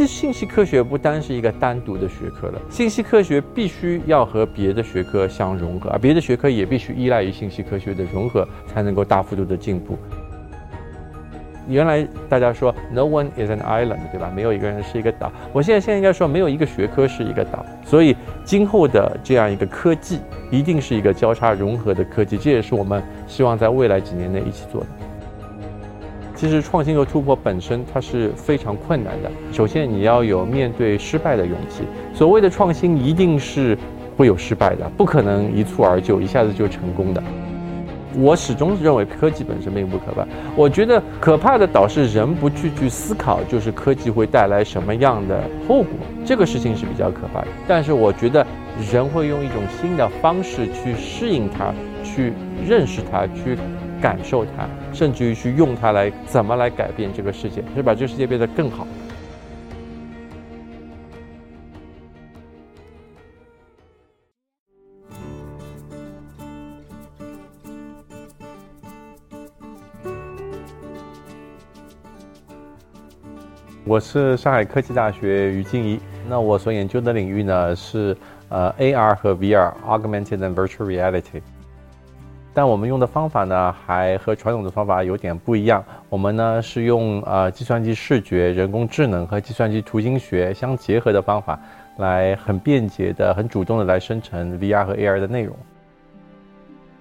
其实信息科学不单是一个单独的学科了，信息科学必须要和别的学科相融合，而别的学科也必须依赖于信息科学的融合，才能够大幅度的进步。原来大家说 “No one is an island”，对吧？没有一个人是一个岛。我现在现在应该说，没有一个学科是一个岛。所以，今后的这样一个科技，一定是一个交叉融合的科技。这也是我们希望在未来几年内一起做的。其实创新和突破本身它是非常困难的。首先你要有面对失败的勇气。所谓的创新一定是会有失败的，不可能一蹴而就，一下子就成功的。我始终认为科技本身并不可怕。我觉得可怕的倒是人不去去思考，就是科技会带来什么样的后果，这个事情是比较可怕的。但是我觉得人会用一种新的方式去适应它，去认识它，去。感受它，甚至于去用它来怎么来改变这个世界，是把这个世界变得更好。我是上海科技大学于静怡，那我所研究的领域呢是呃 AR 和 VR（Augmented and Virtual Reality）。但我们用的方法呢，还和传统的方法有点不一样。我们呢是用呃计算机视觉、人工智能和计算机图形学相结合的方法，来很便捷的、很主动的来生成 VR 和 AR 的内容。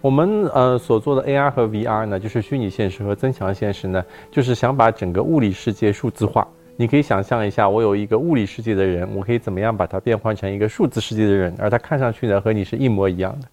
我们呃所做的 AR 和 VR 呢，就是虚拟现实和增强现实呢，就是想把整个物理世界数字化。你可以想象一下，我有一个物理世界的人，我可以怎么样把它变换成一个数字世界的人，而他看上去呢和你是一模一样的。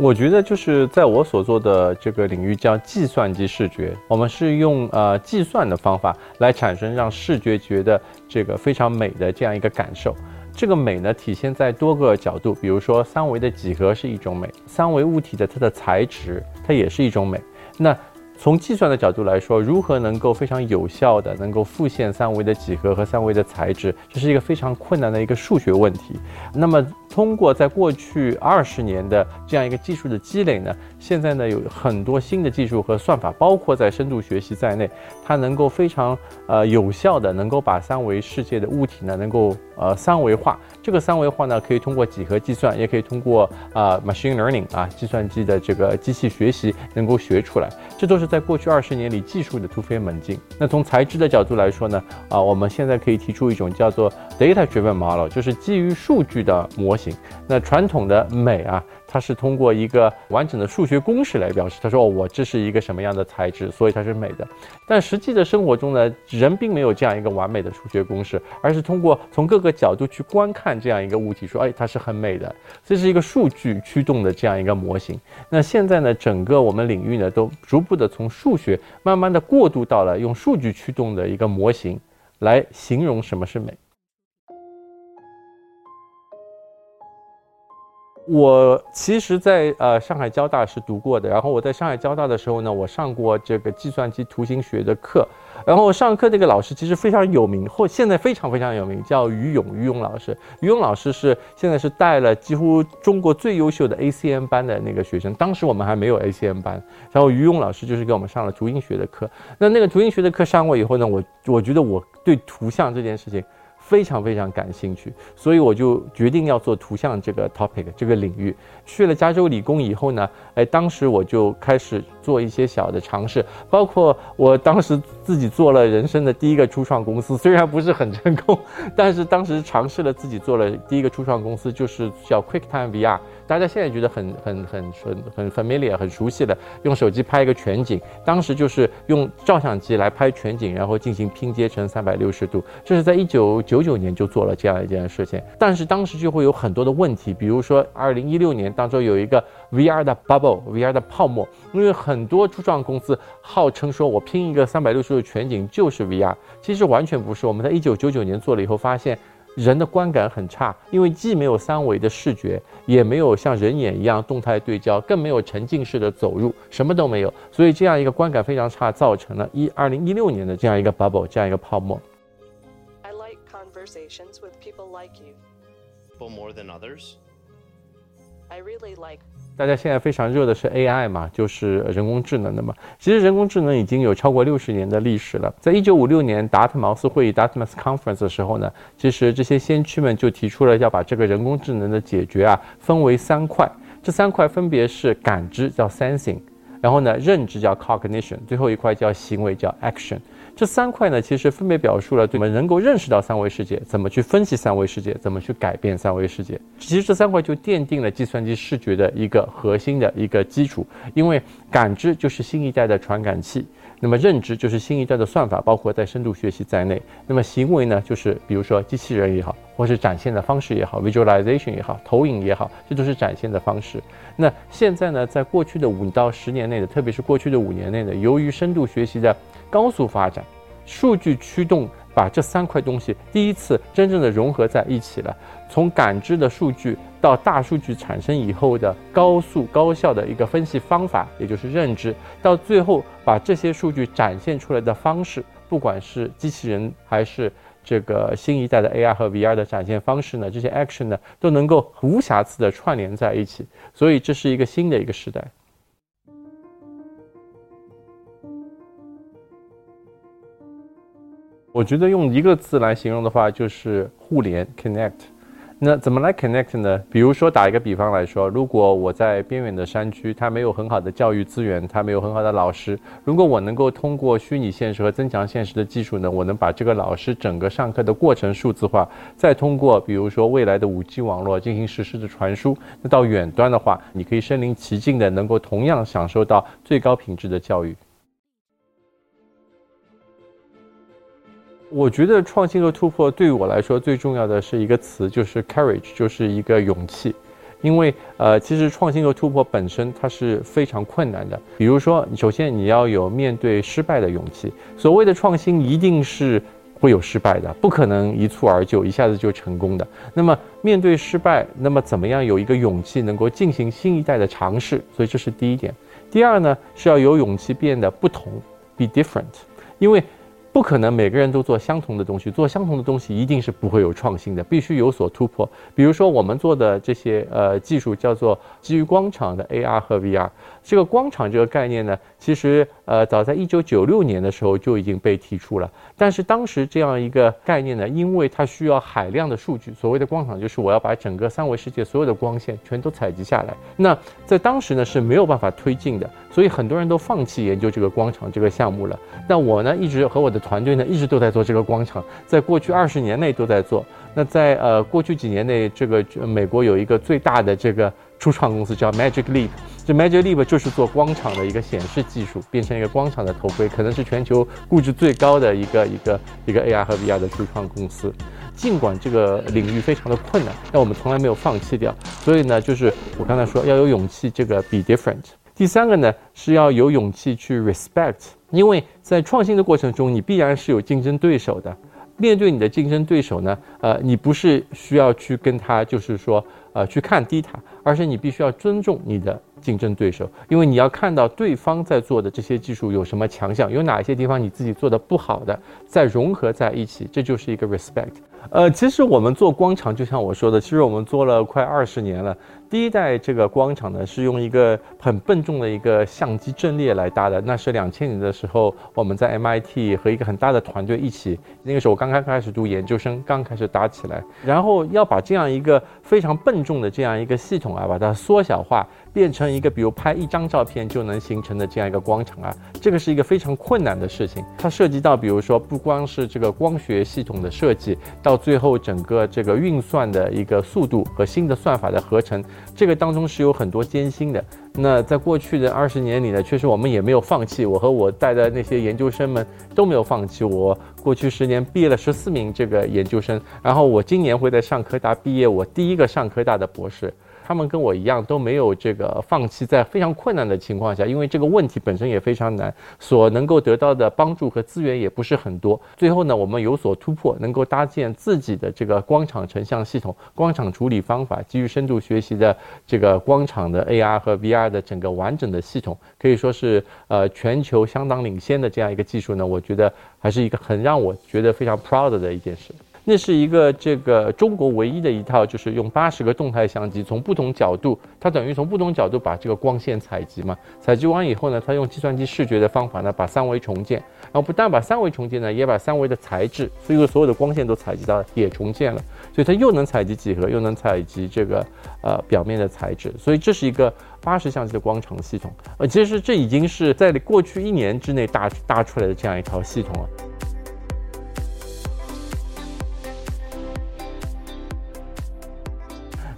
我觉得就是在我所做的这个领域叫计算机视觉，我们是用呃计算的方法来产生让视觉觉得这个非常美的这样一个感受。这个美呢体现在多个角度，比如说三维的几何是一种美，三维物体的它的材质它也是一种美。那从计算的角度来说，如何能够非常有效的能够复现三维的几何和三维的材质，这是一个非常困难的一个数学问题。那么，通过在过去二十年的这样一个技术的积累呢，现在呢有很多新的技术和算法，包括在深度学习在内，它能够非常呃有效的能够把三维世界的物体呢能够呃三维化。这个三维化呢可以通过几何计算，也可以通过啊 machine learning 啊计算机的这个机器学习能够学出来。这都是在过去二十年里技术的突飞猛进。那从材质的角度来说呢，啊我们现在可以提出一种叫做 data-driven model，就是基于数据的模型。那传统的美啊，它是通过一个完整的数学公式来表示。他说：“我这是一个什么样的材质，所以它是美的。”但实际的生活中呢，人并没有这样一个完美的数学公式，而是通过从各个角度去观看这样一个物体，说：“哎，它是很美的。”这是一个数据驱动的这样一个模型。那现在呢，整个我们领域呢，都逐步的从数学慢慢的过渡到了用数据驱动的一个模型来形容什么是美。我其实，在呃上海交大是读过的。然后我在上海交大的时候呢，我上过这个计算机图形学的课。然后上课那个老师其实非常有名，或现在非常非常有名，叫于勇。于勇老师，于勇老师是现在是带了几乎中国最优秀的 ACM 班的那个学生。当时我们还没有 ACM 班，然后于勇老师就是给我们上了图形学的课。那那个图形学的课上过以后呢，我我觉得我对图像这件事情。非常非常感兴趣，所以我就决定要做图像这个 topic 这个领域。去了加州理工以后呢，哎，当时我就开始做一些小的尝试，包括我当时自己做了人生的第一个初创公司，虽然不是很成功，但是当时尝试了自己做了第一个初创公司，就是叫 QuickTime VR。大家现在觉得很很很很很 familiar 很熟悉的，用手机拍一个全景，当时就是用照相机来拍全景，然后进行拼接成三百六十度。这是在一九九九九年就做了这样一件事情，但是当时就会有很多的问题，比如说二零一六年当中有一个 VR 的 bubble，VR 的泡沫，因为很多初创公司号称说我拼一个三百六十度全景就是 VR，其实完全不是。我们在一九九九年做了以后发现。人的观感很差，因为既没有三维的视觉，也没有像人眼一样动态对焦，更没有沉浸式的走入，什么都没有，所以这样一个观感非常差，造成了一二零一六年的这样一个 bubble，这样一个泡沫。I like conversations with people like you. People more than others. 大家现在非常热的是 AI 嘛，就是人工智能的嘛。其实人工智能已经有超过六十年的历史了。在一九五六年达特茅斯会议 （Dartmouth Conference） 的时候呢，其实这些先驱们就提出了要把这个人工智能的解决啊分为三块。这三块分别是感知，叫 sensing；然后呢，认知叫 cognition；最后一块叫行为，叫 action。这三块呢，其实分别表述了我们能够认识到三维世界，怎么去分析三维世界，怎么去改变三维世界。其实这三块就奠定了计算机视觉的一个核心的一个基础。因为感知就是新一代的传感器，那么认知就是新一代的算法，包括在深度学习在内。那么行为呢，就是比如说机器人也好，或是展现的方式也好，visualization 也好，投影也好，这都是展现的方式。那现在呢，在过去的五到十年内的，特别是过去的五年内的，由于深度学习的高速发展，数据驱动把这三块东西第一次真正的融合在一起了。从感知的数据到大数据产生以后的高速高效的一个分析方法，也就是认知，到最后把这些数据展现出来的方式，不管是机器人还是这个新一代的 AR 和 VR 的展现方式呢，这些 action 呢都能够无瑕疵的串联在一起。所以这是一个新的一个时代。我觉得用一个字来形容的话，就是互联 （connect）。那怎么来 connect 呢？比如说打一个比方来说，如果我在边远的山区，它没有很好的教育资源，它没有很好的老师。如果我能够通过虚拟现实和增强现实的技术呢，我能把这个老师整个上课的过程数字化，再通过比如说未来的五 G 网络进行实时的传输。那到远端的话，你可以身临其境的能够同样享受到最高品质的教育。我觉得创新和突破对于我来说最重要的是一个词，就是 courage，就是一个勇气。因为呃，其实创新和突破本身它是非常困难的。比如说，首先你要有面对失败的勇气。所谓的创新一定是会有失败的，不可能一蹴而就，一下子就成功的。那么面对失败，那么怎么样有一个勇气能够进行新一代的尝试？所以这是第一点。第二呢，是要有勇气变得不同，be different，因为。不可能每个人都做相同的东西，做相同的东西一定是不会有创新的，必须有所突破。比如说我们做的这些呃技术叫做基于光场的 AR 和 VR。这个光场这个概念呢，其实呃早在一九九六年的时候就已经被提出了。但是当时这样一个概念呢，因为它需要海量的数据，所谓的光场就是我要把整个三维世界所有的光线全都采集下来。那在当时呢是没有办法推进的，所以很多人都放弃研究这个光场这个项目了。那我呢一直和我的团队呢一直都在做这个光场，在过去二十年内都在做。那在呃过去几年内，这个美国有一个最大的这个。初创公司叫 Magic Leap，这 Magic Leap 就是做光场的一个显示技术，变成一个光场的头盔，可能是全球估值最高的一个一个一个 AR 和 VR 的初创公司。尽管这个领域非常的困难，但我们从来没有放弃掉。所以呢，就是我刚才说要有勇气，这个 be different。第三个呢是要有勇气去 respect，因为在创新的过程中，你必然是有竞争对手的。面对你的竞争对手呢，呃，你不是需要去跟他，就是说。呃，去看低他，而是你必须要尊重你的竞争对手，因为你要看到对方在做的这些技术有什么强项，有哪些地方你自己做的不好的，再融合在一起，这就是一个 respect。呃，其实我们做光场，就像我说的，其实我们做了快二十年了。第一代这个光场呢，是用一个很笨重的一个相机阵列来搭的。那是两千年的时候，我们在 MIT 和一个很大的团队一起，那个时候我刚刚开始读研究生，刚开始搭起来。然后要把这样一个非常笨重的这样一个系统啊，把它缩小化。变成一个，比如拍一张照片就能形成的这样一个光场啊，这个是一个非常困难的事情。它涉及到，比如说不光是这个光学系统的设计，到最后整个这个运算的一个速度和新的算法的合成，这个当中是有很多艰辛的。那在过去的二十年里呢，确实我们也没有放弃，我和我带的那些研究生们都没有放弃。我过去十年毕业了十四名这个研究生，然后我今年会在上科大毕业我第一个上科大的博士。他们跟我一样都没有这个放弃，在非常困难的情况下，因为这个问题本身也非常难，所能够得到的帮助和资源也不是很多。最后呢，我们有所突破，能够搭建自己的这个光场成像系统、光场处理方法，基于深度学习的这个光场的 AR 和 VR 的整个完整的系统，可以说是呃全球相当领先的这样一个技术呢。我觉得还是一个很让我觉得非常 proud 的一件事。那是一个这个中国唯一的一套，就是用八十个动态相机，从不同角度，它等于从不同角度把这个光线采集嘛。采集完以后呢，它用计算机视觉的方法呢，把三维重建，然后不但把三维重建呢，也把三维的材质，所以说所有的光线都采集到，也重建了。所以它又能采集几何，又能采集这个呃表面的材质，所以这是一个八十相机的光场系统。呃，其实这已经是在过去一年之内搭搭出来的这样一套系统了。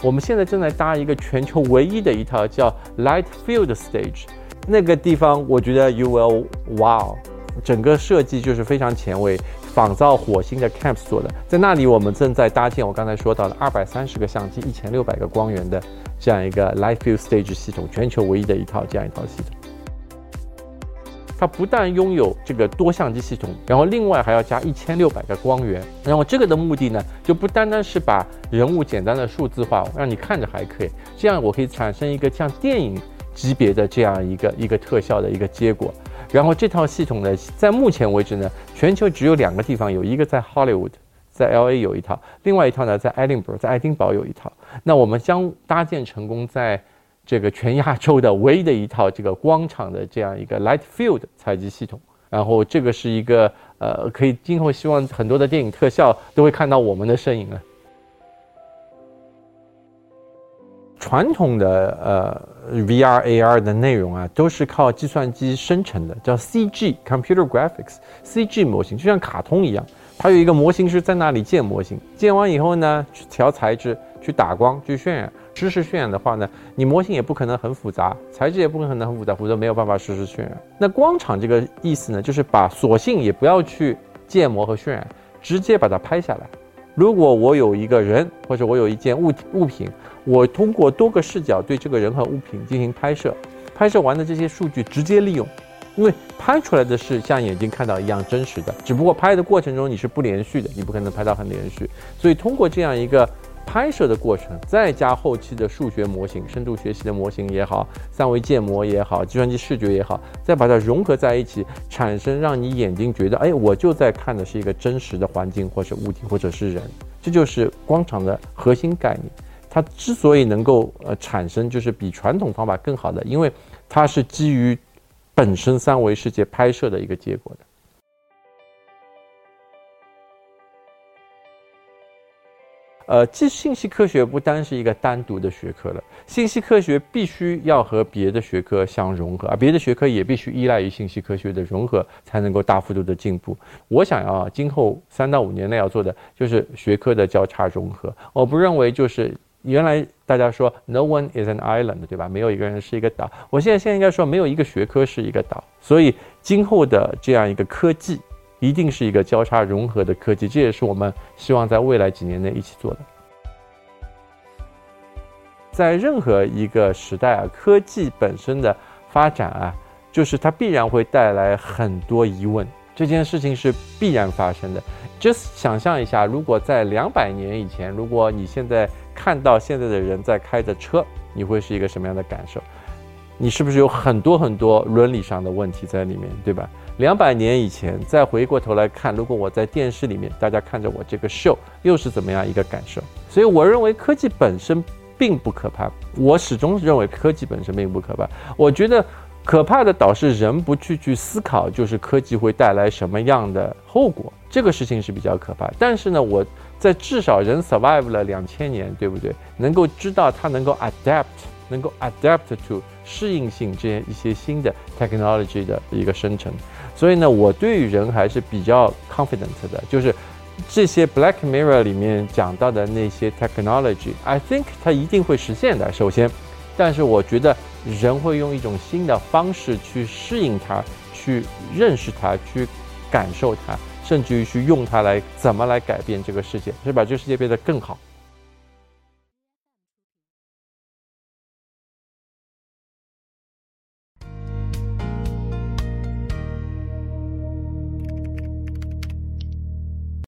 我们现在正在搭一个全球唯一的一套叫 Light Field Stage，那个地方我觉得 You will wow，整个设计就是非常前卫，仿造火星的 Camps 做的。在那里，我们正在搭建我刚才说到的二百三十个相机、一千六百个光源的这样一个 Light Field Stage 系统，全球唯一的一套这样一套系统。它不但拥有这个多相机系统，然后另外还要加一千六百个光源，然后这个的目的呢，就不单单是把人物简单的数字化，让你看着还可以，这样我可以产生一个像电影级别的这样一个一个特效的一个结果。然后这套系统呢，在目前为止呢，全球只有两个地方有，一个在 Hollywood，在 L A 有一套，另外一套呢在 Edinburgh，在爱丁堡有一套。那我们将搭建成功在。这个全亚洲的唯一的一套这个光场的这样一个 light field 采集系统，然后这个是一个呃，可以今后希望很多的电影特效都会看到我们的身影了。传统的呃 VR AR 的内容啊，都是靠计算机生成的，叫 CG computer graphics CG 模型，就像卡通一样，它有一个模型师在那里建模型，建完以后呢，去调材质，去打光，去渲染。实时渲染的话呢，你模型也不可能很复杂，材质也不可能很复杂，否则没有办法实时渲染。那光场这个意思呢，就是把索性也不要去建模和渲染，直接把它拍下来。如果我有一个人，或者我有一件物物品，我通过多个视角对这个人和物品进行拍摄，拍摄完的这些数据直接利用，因为拍出来的是像眼睛看到一样真实的，只不过拍的过程中你是不连续的，你不可能拍到很连续，所以通过这样一个。拍摄的过程，再加后期的数学模型、深度学习的模型也好，三维建模也好，计算机视觉也好，再把它融合在一起，产生让你眼睛觉得，哎，我就在看的是一个真实的环境，或者物体，或者是人。这就是光场的核心概念。它之所以能够呃产生，就是比传统方法更好的，因为它是基于本身三维世界拍摄的一个结果的。呃，即信息科学不单是一个单独的学科了，信息科学必须要和别的学科相融合，而别的学科也必须依赖于信息科学的融合，才能够大幅度的进步。我想要今后三到五年内要做的就是学科的交叉融合。我不认为就是原来大家说 no one is an island，对吧？没有一个人是一个岛。我现在现在应该说没有一个学科是一个岛。所以今后的这样一个科技。一定是一个交叉融合的科技，这也是我们希望在未来几年内一起做的。在任何一个时代啊，科技本身的发展啊，就是它必然会带来很多疑问，这件事情是必然发生的。just 想象一下，如果在两百年以前，如果你现在看到现在的人在开着车，你会是一个什么样的感受？你是不是有很多很多伦理上的问题在里面，对吧？两百年以前，再回过头来看，如果我在电视里面，大家看着我这个 show，又是怎么样一个感受？所以我认为科技本身并不可怕。我始终认为科技本身并不可怕。我觉得可怕的倒是人不去去思考，就是科技会带来什么样的后果，这个事情是比较可怕。但是呢，我在至少人 survive 了两千年，对不对？能够知道它能够 adapt，能够 adapt to 适应性这些一些新的 technology 的一个生成。所以呢，我对于人还是比较 confident 的，就是这些 Black Mirror 里面讲到的那些 technology，I think 它一定会实现的。首先，但是我觉得人会用一种新的方式去适应它，去认识它，去感受它，甚至于去用它来怎么来改变这个世界，是把这个世界变得更好。